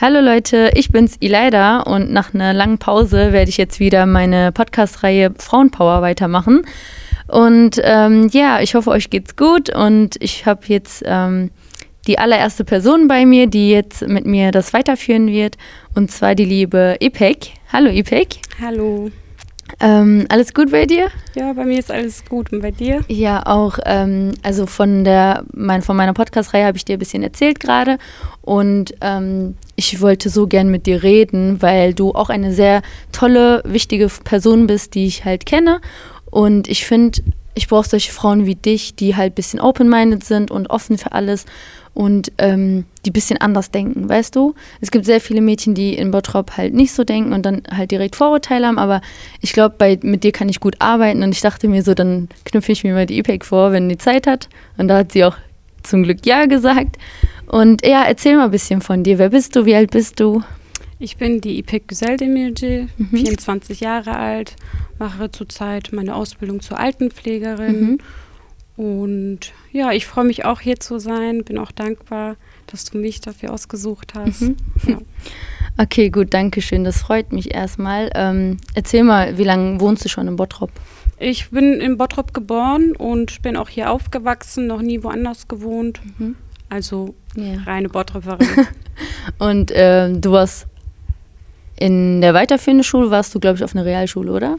Hallo Leute, ich bin's Ileida und nach einer langen Pause werde ich jetzt wieder meine Podcast-Reihe Frauenpower weitermachen. Und ähm, ja, ich hoffe, euch geht's gut und ich habe jetzt ähm, die allererste Person bei mir, die jetzt mit mir das weiterführen wird und zwar die liebe Ipek. Hallo Ipek. Hallo. Ähm, alles gut bei dir? Ja, bei mir ist alles gut. Und bei dir? Ja, auch. Ähm, also von, der, mein, von meiner Podcast-Reihe habe ich dir ein bisschen erzählt gerade. Und ähm, ich wollte so gern mit dir reden, weil du auch eine sehr tolle, wichtige Person bist, die ich halt kenne. Und ich finde, ich brauche solche Frauen wie dich, die halt ein bisschen open-minded sind und offen für alles und ähm, die ein bisschen anders denken, weißt du? Es gibt sehr viele Mädchen, die in Bottrop halt nicht so denken und dann halt direkt Vorurteile haben, aber ich glaube, mit dir kann ich gut arbeiten und ich dachte mir so, dann knüpfe ich mir mal die EPEC vor, wenn die Zeit hat. Und da hat sie auch zum Glück Ja gesagt. Und ja, erzähl mal ein bisschen von dir. Wer bist du? Wie alt bist du? Ich bin die İpek Güzeldemirci, mhm. 24 Jahre alt, mache zurzeit meine Ausbildung zur Altenpflegerin. Mhm und ja, ich freue mich auch hier zu sein, bin auch dankbar, dass du mich dafür ausgesucht hast. Mhm. Ja. Okay, gut, danke schön. Das freut mich erstmal. Ähm, erzähl mal, wie lange wohnst du schon in Bottrop? Ich bin in Bottrop geboren und bin auch hier aufgewachsen, noch nie woanders gewohnt. Mhm. Also yeah. reine Bottroperin. und äh, du warst in der weiterführenden Schule, warst du, glaube ich, auf einer Realschule, oder?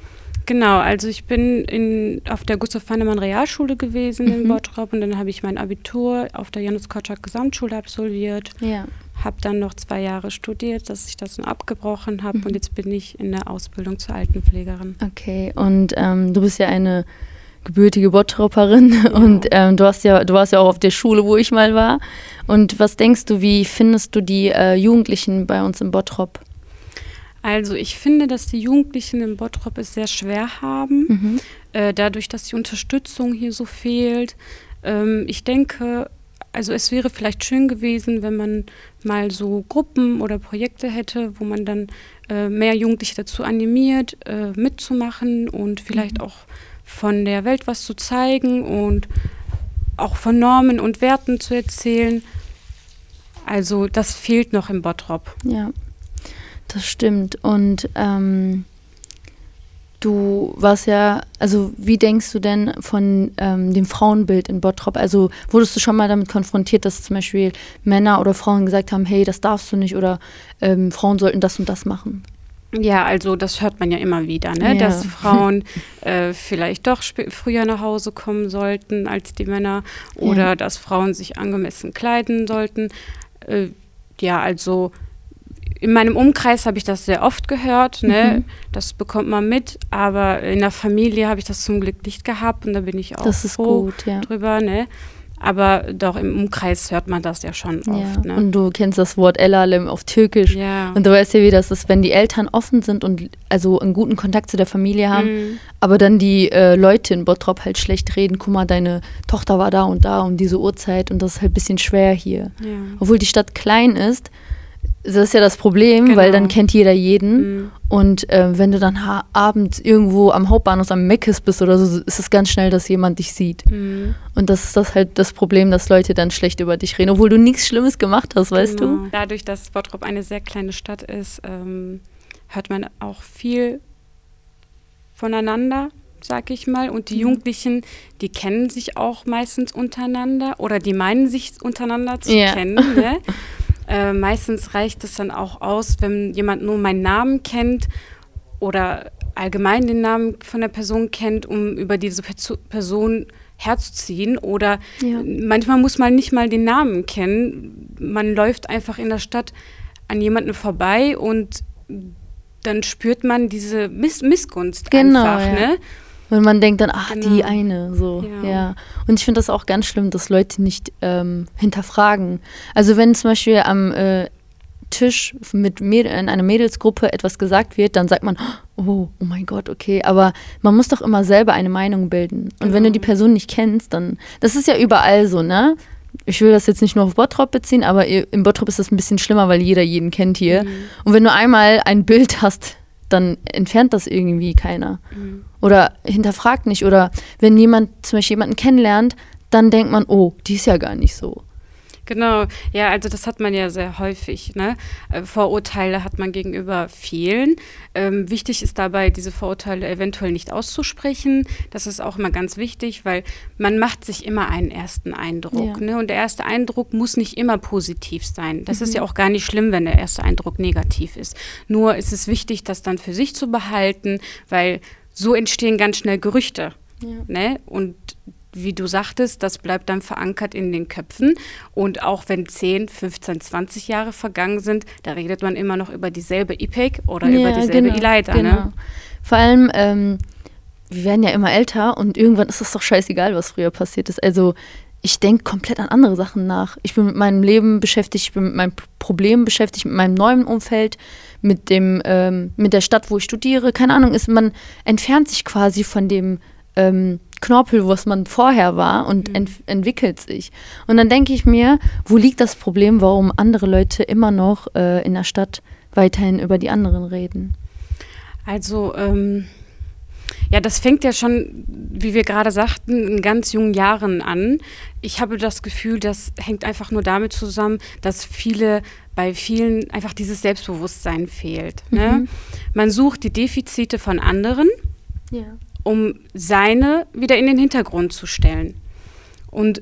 Genau, also ich bin in, auf der Gustav Heinemann Realschule gewesen mhm. in Bottrop und dann habe ich mein Abitur auf der Janus Kotschak Gesamtschule absolviert. Ja. Habe dann noch zwei Jahre studiert, dass ich das dann abgebrochen habe mhm. und jetzt bin ich in der Ausbildung zur Altenpflegerin. Okay, und ähm, du bist ja eine gebürtige Bottropperin ja. und ähm, du hast ja, du warst ja auch auf der Schule, wo ich mal war. Und was denkst du, wie findest du die äh, Jugendlichen bei uns in Bottrop? Also ich finde, dass die Jugendlichen in Bottrop es sehr schwer haben, mhm. äh, dadurch, dass die Unterstützung hier so fehlt. Ähm, ich denke, also es wäre vielleicht schön gewesen, wenn man mal so Gruppen oder Projekte hätte, wo man dann äh, mehr Jugendliche dazu animiert, äh, mitzumachen und vielleicht mhm. auch von der Welt was zu zeigen und auch von Normen und Werten zu erzählen. Also das fehlt noch im Bottrop. Ja. Das stimmt. Und ähm, du warst ja, also wie denkst du denn von ähm, dem Frauenbild in Bottrop? Also wurdest du schon mal damit konfrontiert, dass zum Beispiel Männer oder Frauen gesagt haben, hey, das darfst du nicht oder ähm, Frauen sollten das und das machen? Ja, also das hört man ja immer wieder, ne? Ja. dass Frauen äh, vielleicht doch früher nach Hause kommen sollten als die Männer oder ja. dass Frauen sich angemessen kleiden sollten. Äh, ja, also in meinem Umkreis habe ich das sehr oft gehört, ne? Mhm. das bekommt man mit, aber in der Familie habe ich das zum Glück nicht gehabt und da bin ich auch das ist froh gut, ja. drüber. Ne? Aber doch im Umkreis hört man das ja schon oft. Ja. Ne? Und du kennst das Wort Elalem auf Türkisch. Ja. Und du weißt ja, wie das ist, wenn die Eltern offen sind und also einen guten Kontakt zu der Familie haben, mhm. aber dann die äh, Leute in Bottrop halt schlecht reden. Guck mal, deine Tochter war da und da um diese Uhrzeit und das ist halt ein bisschen schwer hier. Ja. Obwohl die Stadt klein ist, das ist ja das Problem, genau. weil dann kennt jeder jeden. Mhm. Und äh, wenn du dann abends irgendwo am Hauptbahnhof am Meckes bist oder so, ist es ganz schnell, dass jemand dich sieht. Mhm. Und das ist das halt das Problem, dass Leute dann schlecht über dich reden, obwohl du nichts Schlimmes gemacht hast, weißt genau. du? Dadurch, dass Bottrop eine sehr kleine Stadt ist, ähm, hört man auch viel voneinander, sag ich mal. Und die mhm. Jugendlichen, die kennen sich auch meistens untereinander oder die meinen sich untereinander zu ja. kennen. Ne? Äh, meistens reicht es dann auch aus, wenn jemand nur meinen Namen kennt oder allgemein den Namen von der Person kennt, um über diese Person herzuziehen. Oder ja. manchmal muss man nicht mal den Namen kennen. Man läuft einfach in der Stadt an jemanden vorbei und dann spürt man diese Miss Missgunst genau, einfach. Ja. Ne? Und man denkt dann, ach, genau. die eine, so, ja. ja. Und ich finde das auch ganz schlimm, dass Leute nicht ähm, hinterfragen. Also wenn zum Beispiel am äh, Tisch mit Mäd in einer Mädelsgruppe etwas gesagt wird, dann sagt man, oh, oh mein Gott, okay. Aber man muss doch immer selber eine Meinung bilden. Und genau. wenn du die genau. Person nicht kennst, dann, das ist ja überall so, ne? Ich will das jetzt nicht nur auf Bottrop beziehen, aber im Bottrop ist das ein bisschen schlimmer, weil jeder jeden kennt hier. Mhm. Und wenn du einmal ein Bild hast, dann entfernt das irgendwie keiner. Mhm. Oder hinterfragt nicht. Oder wenn jemand zum Beispiel jemanden kennenlernt, dann denkt man, oh, die ist ja gar nicht so. Genau, ja, also das hat man ja sehr häufig. Ne? Äh, Vorurteile hat man gegenüber vielen. Ähm, wichtig ist dabei, diese Vorurteile eventuell nicht auszusprechen. Das ist auch immer ganz wichtig, weil man macht sich immer einen ersten Eindruck. Ja. Ne? Und der erste Eindruck muss nicht immer positiv sein. Das mhm. ist ja auch gar nicht schlimm, wenn der erste Eindruck negativ ist. Nur ist es wichtig, das dann für sich zu behalten, weil so entstehen ganz schnell Gerüchte. Ja. Ne? Und wie du sagtest, das bleibt dann verankert in den Köpfen. Und auch wenn 10, 15, 20 Jahre vergangen sind, da redet man immer noch über dieselbe IPEC oder ja, über dieselbe genau, Elida. Genau. Ne? Vor allem, ähm, wir werden ja immer älter und irgendwann ist es doch scheißegal, was früher passiert ist. Also ich denke komplett an andere Sachen nach. Ich bin mit meinem Leben beschäftigt, ich bin mit meinem Problem beschäftigt, mit meinem neuen Umfeld, mit dem, ähm, mit der Stadt, wo ich studiere. Keine Ahnung, ist man entfernt sich quasi von dem ähm, Knorpel, was man vorher war und mhm. ent entwickelt sich. Und dann denke ich mir, wo liegt das Problem, warum andere Leute immer noch äh, in der Stadt weiterhin über die anderen reden? Also, ähm, ja, das fängt ja schon, wie wir gerade sagten, in ganz jungen Jahren an. Ich habe das Gefühl, das hängt einfach nur damit zusammen, dass viele bei vielen einfach dieses Selbstbewusstsein fehlt. Ne? Mhm. Man sucht die Defizite von anderen. Ja um seine wieder in den Hintergrund zu stellen. Und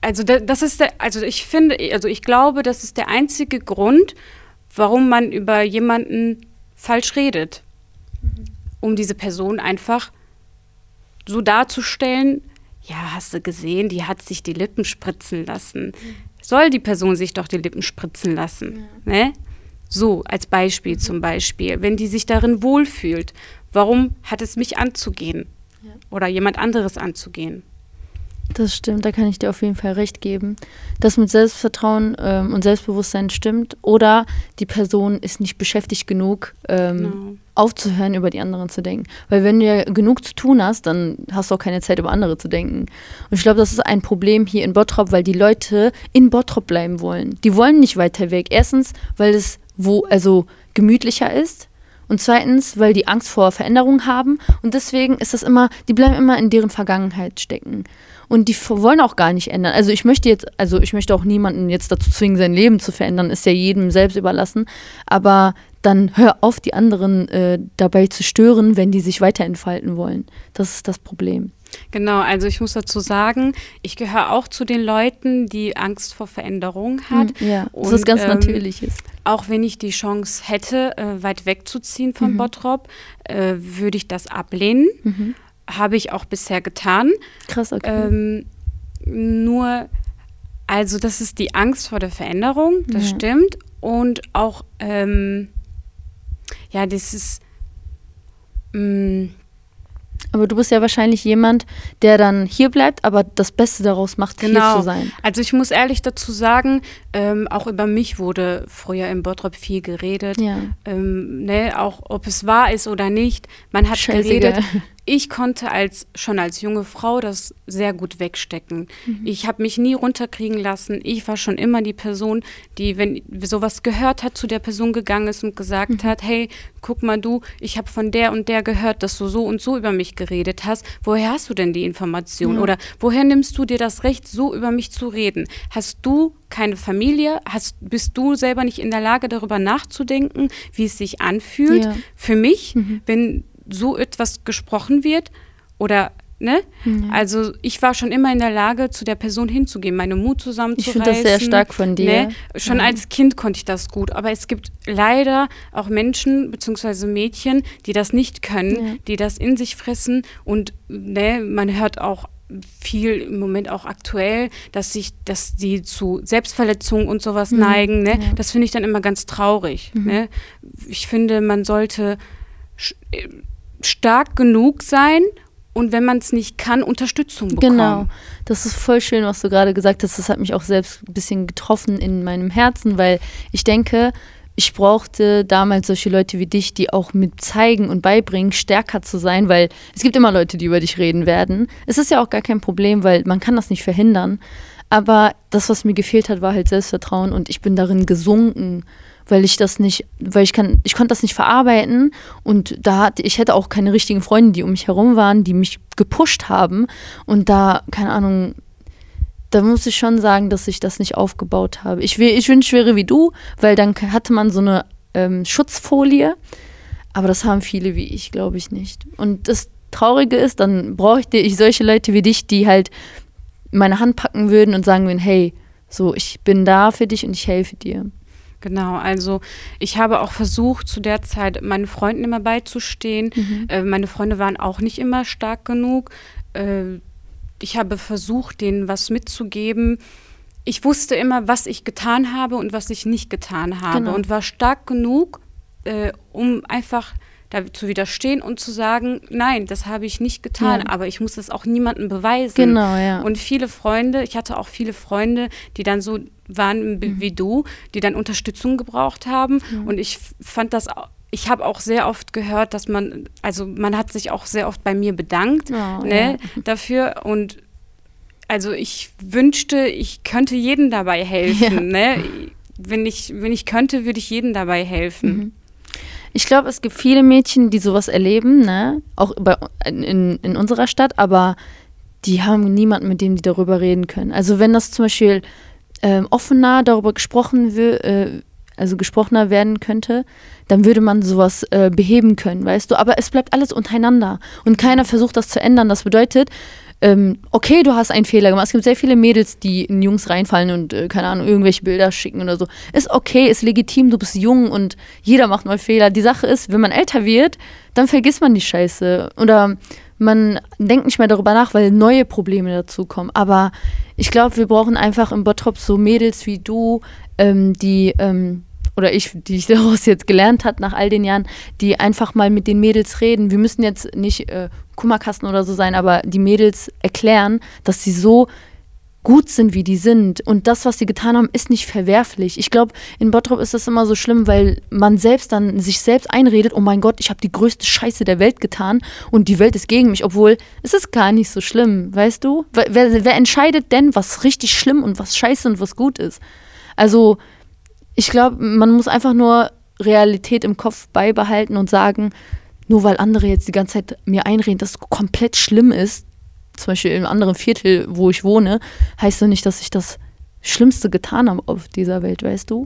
also das ist der, also ich finde, also ich glaube, das ist der einzige Grund, warum man über jemanden falsch redet. Mhm. Um diese Person einfach so darzustellen, ja, hast du gesehen, die hat sich die Lippen spritzen lassen. Mhm. Soll die Person sich doch die Lippen spritzen lassen? Ja. Ne? So, als Beispiel mhm. zum Beispiel, wenn die sich darin wohlfühlt. Warum hat es mich anzugehen ja. oder jemand anderes anzugehen? Das stimmt, da kann ich dir auf jeden Fall recht geben. Das mit Selbstvertrauen ähm, und Selbstbewusstsein stimmt. Oder die Person ist nicht beschäftigt genug, ähm, genau. aufzuhören, über die anderen zu denken. Weil wenn du ja genug zu tun hast, dann hast du auch keine Zeit, über andere zu denken. Und ich glaube, das ist ein Problem hier in Bottrop, weil die Leute in Bottrop bleiben wollen. Die wollen nicht weiter weg. Erstens, weil es wo, also gemütlicher ist und zweitens, weil die Angst vor Veränderung haben. Und deswegen ist das immer, die bleiben immer in deren Vergangenheit stecken. Und die wollen auch gar nicht ändern. Also ich möchte jetzt, also ich möchte auch niemanden jetzt dazu zwingen, sein Leben zu verändern, ist ja jedem selbst überlassen. Aber dann hör auf, die anderen äh, dabei zu stören, wenn die sich weiterentfalten wollen. Das ist das Problem. Genau, also ich muss dazu sagen, ich gehöre auch zu den Leuten, die Angst vor Veränderung hat. Hm, ja, das ist ganz ähm, natürlich ist. Auch wenn ich die Chance hätte, äh, weit wegzuziehen von mhm. Bottrop, äh, würde ich das ablehnen. Mhm. Habe ich auch bisher getan. Krass, okay. Ähm, nur, also das ist die Angst vor der Veränderung, das ja. stimmt. Und auch, ähm, ja, das ist, mh, mm, aber du bist ja wahrscheinlich jemand, der dann hier bleibt, aber das Beste daraus macht, genau. hier zu sein. Also ich muss ehrlich dazu sagen, ähm, auch über mich wurde früher im Bottrop viel geredet. Ja. Ähm, ne, auch ob es wahr ist oder nicht. Man hat Scheißegal. geredet ich konnte als schon als junge Frau das sehr gut wegstecken. Mhm. Ich habe mich nie runterkriegen lassen. Ich war schon immer die Person, die, wenn sowas gehört hat, zu der Person gegangen ist und gesagt mhm. hat, hey, guck mal du, ich habe von der und der gehört, dass du so und so über mich geredet hast. Woher hast du denn die Information? Mhm. Oder woher nimmst du dir das Recht, so über mich zu reden? Hast du keine Familie? Hast, bist du selber nicht in der Lage, darüber nachzudenken, wie es sich anfühlt? Ja. Für mich, mhm. wenn so etwas gesprochen wird oder Ne? Mhm. Also ich war schon immer in der Lage, zu der Person hinzugehen, meine Mut zusammenzureißen. Ich finde das sehr stark von dir. Ne? Schon mhm. als Kind konnte ich das gut, aber es gibt leider auch Menschen bzw. Mädchen, die das nicht können, ja. die das in sich fressen und ne, man hört auch viel im Moment auch aktuell, dass sich, dass die zu Selbstverletzungen und sowas mhm. neigen. Ne? Ja. Das finde ich dann immer ganz traurig. Mhm. Ne? Ich finde, man sollte stark genug sein und wenn man es nicht kann, Unterstützung bekommen. Genau, das ist voll schön, was du gerade gesagt hast. Das hat mich auch selbst ein bisschen getroffen in meinem Herzen, weil ich denke, ich brauchte damals solche Leute wie dich, die auch mit zeigen und beibringen, stärker zu sein, weil es gibt immer Leute, die über dich reden werden. Es ist ja auch gar kein Problem, weil man kann das nicht verhindern. Aber das, was mir gefehlt hat, war halt Selbstvertrauen und ich bin darin gesunken weil ich das nicht, weil ich kann, ich konnte das nicht verarbeiten und da hatte, ich hätte auch keine richtigen Freunde, die um mich herum waren, die mich gepusht haben und da, keine Ahnung, da muss ich schon sagen, dass ich das nicht aufgebaut habe. Ich, ich wünsche, wäre wie du, weil dann hatte man so eine ähm, Schutzfolie. Aber das haben viele wie ich, glaube ich, nicht. Und das Traurige ist, dann bräuchte ich solche Leute wie dich, die halt meine Hand packen würden und sagen würden, hey, so, ich bin da für dich und ich helfe dir. Genau, also ich habe auch versucht, zu der Zeit meinen Freunden immer beizustehen. Mhm. Äh, meine Freunde waren auch nicht immer stark genug. Äh, ich habe versucht, denen was mitzugeben. Ich wusste immer, was ich getan habe und was ich nicht getan habe genau. und war stark genug, äh, um einfach da zu widerstehen und zu sagen, nein, das habe ich nicht getan, ja. aber ich muss das auch niemandem beweisen. Genau, ja. Und viele Freunde, ich hatte auch viele Freunde, die dann so waren mhm. wie du, die dann Unterstützung gebraucht haben mhm. und ich fand das ich habe auch sehr oft gehört, dass man, also man hat sich auch sehr oft bei mir bedankt oh, ne, ja. dafür und also ich wünschte, ich könnte jedem dabei helfen. Ja. Ne? Wenn, ich, wenn ich könnte, würde ich jedem dabei helfen. Mhm. Ich glaube, es gibt viele Mädchen, die sowas erleben, ne? auch bei, in, in unserer Stadt, aber die haben niemanden, mit dem die darüber reden können. Also wenn das zum Beispiel ähm, offener darüber gesprochen wird, äh, also gesprochener werden könnte, dann würde man sowas äh, beheben können, weißt du. Aber es bleibt alles untereinander und keiner versucht das zu ändern. Das bedeutet, ähm, okay, du hast einen Fehler gemacht. Es gibt sehr viele Mädels, die in Jungs reinfallen und, äh, keine Ahnung, irgendwelche Bilder schicken oder so. Ist okay, ist legitim, du bist jung und jeder macht mal Fehler. Die Sache ist, wenn man älter wird, dann vergisst man die Scheiße. Oder man denkt nicht mehr darüber nach, weil neue Probleme dazukommen. Aber ich glaube, wir brauchen einfach im Bottrop so Mädels wie du, ähm, die ähm, oder ich, die ich daraus jetzt gelernt hat nach all den Jahren, die einfach mal mit den Mädels reden. Wir müssen jetzt nicht äh, Kummerkasten oder so sein, aber die Mädels erklären, dass sie so gut sind, wie die sind. Und das, was sie getan haben, ist nicht verwerflich. Ich glaube, in Bottrop ist das immer so schlimm, weil man selbst dann sich selbst einredet, oh mein Gott, ich habe die größte Scheiße der Welt getan und die Welt ist gegen mich, obwohl es ist gar nicht so schlimm, weißt du? Wer, wer entscheidet denn, was richtig schlimm und was scheiße und was gut ist? Also ich glaube, man muss einfach nur Realität im Kopf beibehalten und sagen, nur weil andere jetzt die ganze Zeit mir einreden, dass es komplett schlimm ist, zum Beispiel im anderen Viertel, wo ich wohne, heißt doch nicht, dass ich das Schlimmste getan habe auf dieser Welt, weißt du?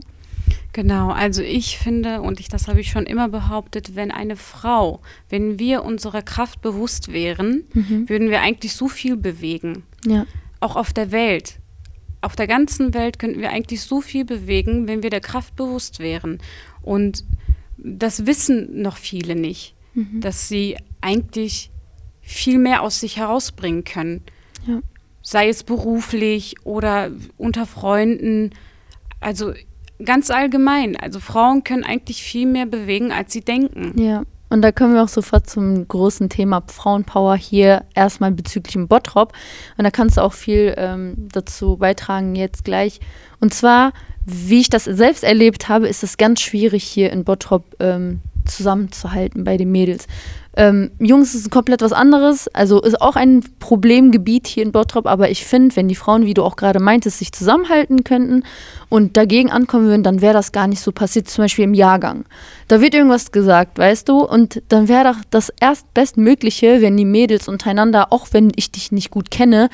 Genau, also ich finde, und ich, das habe ich schon immer behauptet, wenn eine Frau, wenn wir unserer Kraft bewusst wären, mhm. würden wir eigentlich so viel bewegen. Ja. Auch auf der Welt auf der ganzen Welt könnten wir eigentlich so viel bewegen, wenn wir der Kraft bewusst wären. Und das wissen noch viele nicht, mhm. dass sie eigentlich viel mehr aus sich herausbringen können. Ja. Sei es beruflich oder unter Freunden. Also ganz allgemein. Also Frauen können eigentlich viel mehr bewegen, als sie denken. Ja. Und da kommen wir auch sofort zum großen Thema Frauenpower hier erstmal bezüglich dem Bottrop. Und da kannst du auch viel ähm, dazu beitragen jetzt gleich. Und zwar, wie ich das selbst erlebt habe, ist es ganz schwierig hier in Bottrop ähm, zusammenzuhalten bei den Mädels. Ähm, Jungs ist komplett was anderes, also ist auch ein Problemgebiet hier in Bottrop, aber ich finde, wenn die Frauen, wie du auch gerade meintest, sich zusammenhalten könnten und dagegen ankommen würden, dann wäre das gar nicht so passiert, zum Beispiel im Jahrgang. Da wird irgendwas gesagt, weißt du, und dann wäre doch das erstbestmögliche, wenn die Mädels untereinander, auch wenn ich dich nicht gut kenne,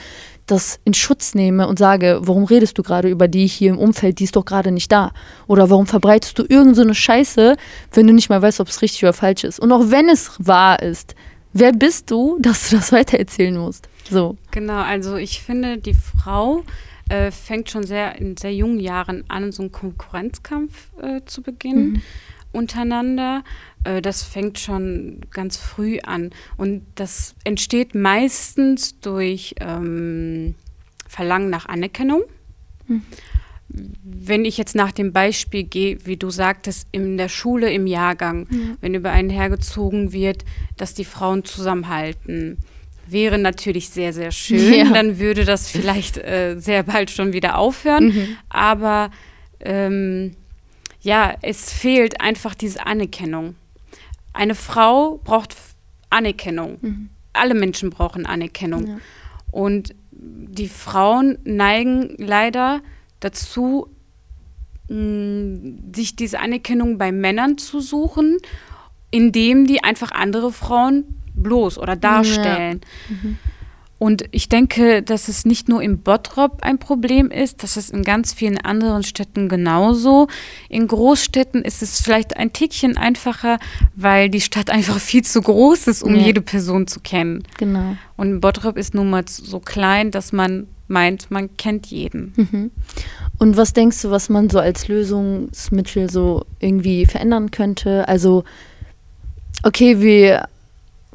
das in Schutz nehme und sage, warum redest du gerade über die hier im Umfeld, die ist doch gerade nicht da? Oder warum verbreitest du irgendeine so eine Scheiße, wenn du nicht mal weißt, ob es richtig oder falsch ist? Und auch wenn es wahr ist, wer bist du, dass du das weitererzählen musst? So. Genau, also ich finde, die Frau äh, fängt schon sehr in sehr jungen Jahren an, so einen Konkurrenzkampf äh, zu beginnen. Mhm untereinander. Äh, das fängt schon ganz früh an. Und das entsteht meistens durch ähm, Verlangen nach Anerkennung. Hm. Wenn ich jetzt nach dem Beispiel gehe, wie du sagtest, in der Schule im Jahrgang, ja. wenn über einen hergezogen wird, dass die Frauen zusammenhalten, wäre natürlich sehr, sehr schön. Ja. Dann würde das vielleicht äh, sehr bald schon wieder aufhören. Mhm. Aber ähm, ja, es fehlt einfach diese Anerkennung. Eine Frau braucht Anerkennung. Mhm. Alle Menschen brauchen Anerkennung. Ja. Und die Frauen neigen leider dazu, mh, sich diese Anerkennung bei Männern zu suchen, indem die einfach andere Frauen bloß oder darstellen. Ja. Mhm. Und ich denke, dass es nicht nur im Bottrop ein Problem ist, dass es in ganz vielen anderen Städten genauso. In Großstädten ist es vielleicht ein Tickchen einfacher, weil die Stadt einfach viel zu groß ist, um ja. jede Person zu kennen. Genau. Und Bottrop ist nun mal so klein, dass man meint, man kennt jeden. Mhm. Und was denkst du, was man so als Lösungsmittel so irgendwie verändern könnte? Also, okay, wir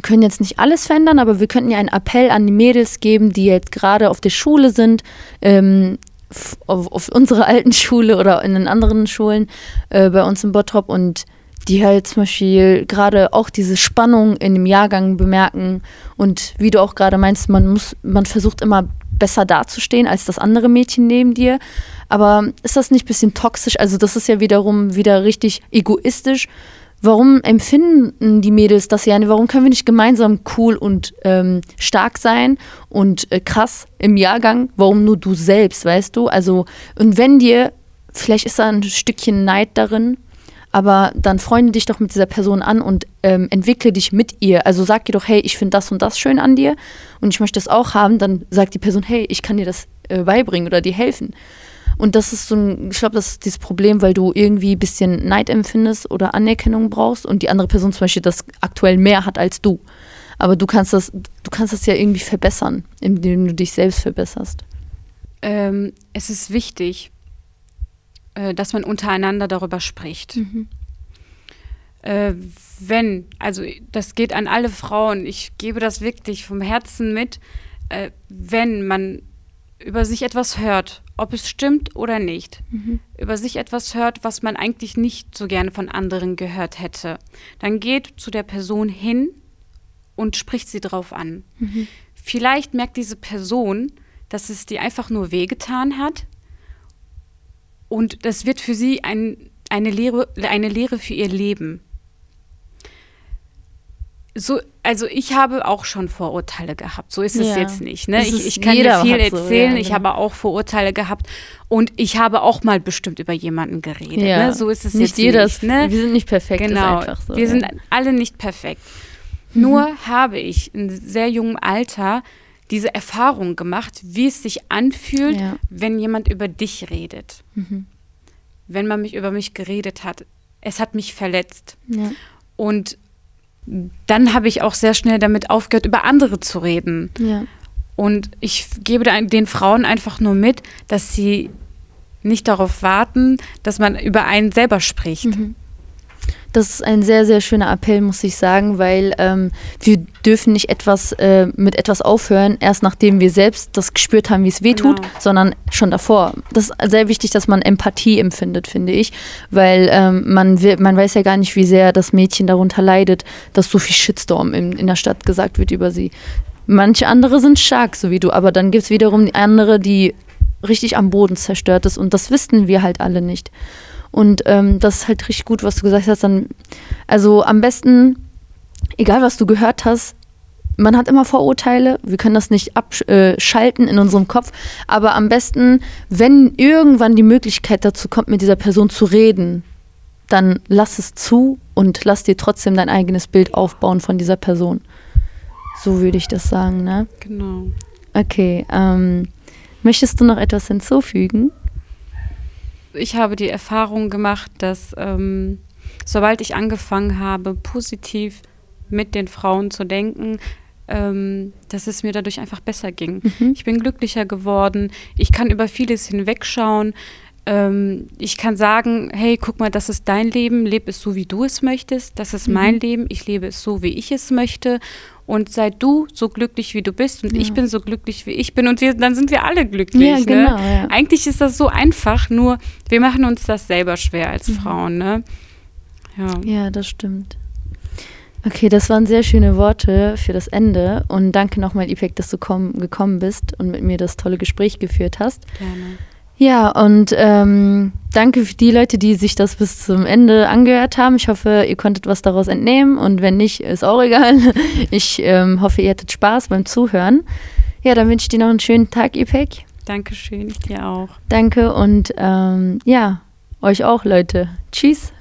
können jetzt nicht alles verändern, aber wir könnten ja einen Appell an die Mädels geben, die jetzt gerade auf der Schule sind, ähm, auf, auf unserer alten Schule oder in den anderen Schulen äh, bei uns in Bottrop und die halt zum Beispiel gerade auch diese Spannung in dem Jahrgang bemerken und wie du auch gerade meinst, man muss, man versucht immer besser dazustehen als das andere Mädchen neben dir. Aber ist das nicht ein bisschen toxisch? Also das ist ja wiederum wieder richtig egoistisch warum empfinden die Mädels das ja? Warum können wir nicht gemeinsam cool und ähm, stark sein und äh, krass im Jahrgang? Warum nur du selbst, weißt du? Also, und wenn dir, vielleicht ist da ein Stückchen Neid darin, aber dann freunde dich doch mit dieser Person an und ähm, entwickle dich mit ihr. Also sag ihr doch, hey, ich finde das und das schön an dir und ich möchte das auch haben. Dann sagt die Person, hey, ich kann dir das äh, beibringen oder dir helfen. Und das ist so ein, ich glaube, das ist dieses Problem, weil du irgendwie ein bisschen Neid empfindest oder Anerkennung brauchst und die andere Person zum Beispiel das aktuell mehr hat als du. Aber du kannst das, du kannst das ja irgendwie verbessern, indem du dich selbst verbesserst. Ähm, es ist wichtig, äh, dass man untereinander darüber spricht. Mhm. Äh, wenn, also das geht an alle Frauen, ich gebe das wirklich vom Herzen mit, äh, wenn man über sich etwas hört, ob es stimmt oder nicht, mhm. über sich etwas hört, was man eigentlich nicht so gerne von anderen gehört hätte, dann geht zu der Person hin und spricht sie drauf an. Mhm. Vielleicht merkt diese Person, dass es dir einfach nur wehgetan hat und das wird für sie ein, eine, Lehre, eine Lehre für ihr Leben so, also ich habe auch schon Vorurteile gehabt. So ist es ja. jetzt nicht. Ne? Ich, ich, kann dir viel erzählen. So, ja, ich genau. habe auch Vorurteile gehabt und ich habe auch mal bestimmt über jemanden geredet. Ja. Ne? So ist es nicht jetzt jeder nicht. Ne? Wir sind nicht perfekt. Genau. So, wir sind alle nicht perfekt. Mhm. Nur habe ich in sehr jungem Alter diese Erfahrung gemacht, wie es sich anfühlt, wenn jemand über dich redet. Mhm. Wenn man mich über mich geredet hat. Es hat mich verletzt. Und dann habe ich auch sehr schnell damit aufgehört, über andere zu reden. Ja. Und ich gebe den Frauen einfach nur mit, dass sie nicht darauf warten, dass man über einen selber spricht. Mhm. Das ist ein sehr, sehr schöner Appell, muss ich sagen, weil ähm, wir dürfen nicht etwas äh, mit etwas aufhören, erst nachdem wir selbst das gespürt haben, wie es weh tut, genau. sondern schon davor. Das ist sehr wichtig, dass man Empathie empfindet, finde ich, weil ähm, man, will, man weiß ja gar nicht, wie sehr das Mädchen darunter leidet, dass so viel Shitstorm in, in der Stadt gesagt wird über sie. Manche andere sind stark, so wie du, aber dann gibt es wiederum andere, die richtig am Boden zerstört ist und das wissen wir halt alle nicht. Und ähm, das ist halt richtig gut, was du gesagt hast. Dann, also am besten, egal was du gehört hast, man hat immer Vorurteile, wir können das nicht abschalten in unserem Kopf, aber am besten, wenn irgendwann die Möglichkeit dazu kommt, mit dieser Person zu reden, dann lass es zu und lass dir trotzdem dein eigenes Bild aufbauen von dieser Person. So würde ich das sagen, ne? Genau. Okay, ähm, möchtest du noch etwas hinzufügen? Ich habe die Erfahrung gemacht, dass ähm, sobald ich angefangen habe, positiv mit den Frauen zu denken, ähm, dass es mir dadurch einfach besser ging. Mhm. Ich bin glücklicher geworden, ich kann über vieles hinwegschauen. Ähm, ich kann sagen, hey, guck mal, das ist dein Leben, lebe es so, wie du es möchtest. Das ist mhm. mein Leben, ich lebe es so, wie ich es möchte. Und sei du so glücklich, wie du bist und ja. ich bin so glücklich, wie ich bin und wir, dann sind wir alle glücklich. Ja, ne? genau, ne? ja. Eigentlich ist das so einfach, nur wir machen uns das selber schwer als mhm. Frauen. Ne? Ja. ja, das stimmt. Okay, das waren sehr schöne Worte für das Ende und danke nochmal, Ipek, dass du komm, gekommen bist und mit mir das tolle Gespräch geführt hast. Gerne. Ja, und ähm, danke für die Leute, die sich das bis zum Ende angehört haben. Ich hoffe, ihr konntet was daraus entnehmen und wenn nicht, ist auch egal. Ich ähm, hoffe, ihr hattet Spaß beim Zuhören. Ja, dann wünsche ich dir noch einen schönen Tag, Ipek. Dankeschön, ich dir auch. Danke und ähm, ja, euch auch, Leute. Tschüss.